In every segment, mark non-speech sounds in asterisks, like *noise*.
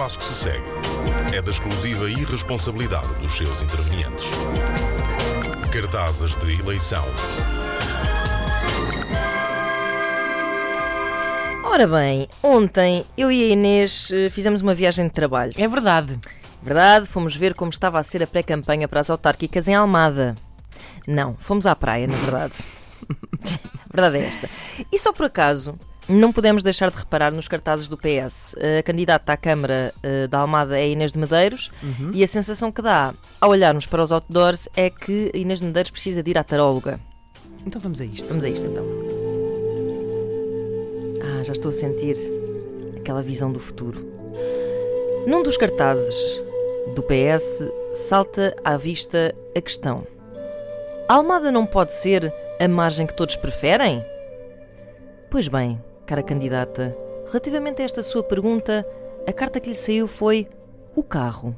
passo que se segue é da exclusiva irresponsabilidade dos seus intervenientes. Cartazes de eleição. Ora bem, ontem eu e a Inês eh, fizemos uma viagem de trabalho. É verdade. Verdade, fomos ver como estava a ser a pré-campanha para as autárquicas em Almada. Não, fomos à praia, na verdade. *laughs* verdade é esta. E só por acaso, não podemos deixar de reparar nos cartazes do PS. A candidata à Câmara uh, da Almada é Inês de Medeiros e a sensação que dá ao olharmos para os outdoors é que Inês de Medeiros precisa de ir à taróloga. Então vamos a isto. Vamos a isto então. Ah, já estou a sentir aquela visão do futuro. Num dos cartazes do PS salta à vista a questão: a Almada não pode ser a margem que todos preferem? Pois bem, cara candidata, relativamente a esta sua pergunta, a carta que lhe saiu foi o carro.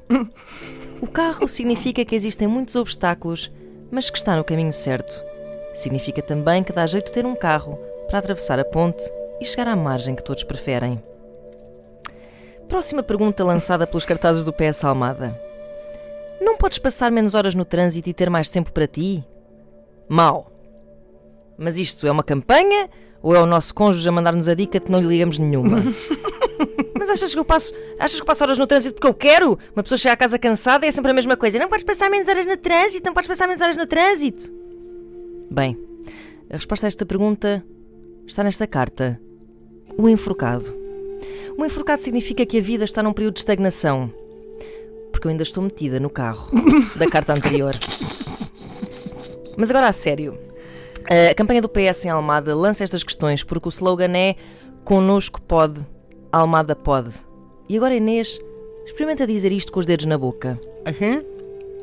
O carro *laughs* significa que existem muitos obstáculos, mas que está no caminho certo. Significa também que dá jeito ter um carro para atravessar a ponte e chegar à margem que todos preferem. Próxima pergunta lançada pelos cartazes do PS Almada. Não podes passar menos horas no trânsito e ter mais tempo para ti? Mal. Mas isto é uma campanha ou é o nosso cônjuge a mandar-nos a dica de que não lhe ligamos nenhuma? *laughs* Mas achas que eu passo, achas que eu passo horas no trânsito porque eu quero? Uma pessoa chega à casa cansada e é sempre a mesma coisa. Não podes passar menos horas no trânsito, não podes passar menos horas no trânsito. Bem, a resposta a esta pergunta está nesta carta. O enforcado. O enforcado significa que a vida está num período de estagnação. Porque eu ainda estou metida no carro da carta anterior. *laughs* Mas agora a sério. A campanha do PS em Almada lança estas questões porque o slogan é Conosco pode, Almada pode. E agora Inês, experimenta dizer isto com os dedos na boca. Uhum.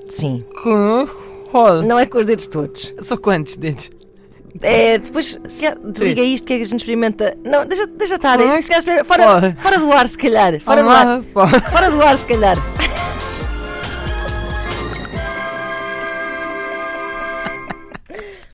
Sim. Roda. Não é com os dedos todos. Só quantos dedos? É, depois, se já desliga isto, que é que a gente experimenta. Não, deixa, deixa estar. Isto se calhar Fora, fora do ar, se calhar. Fora do ar. Pode. Fora do ar, se calhar.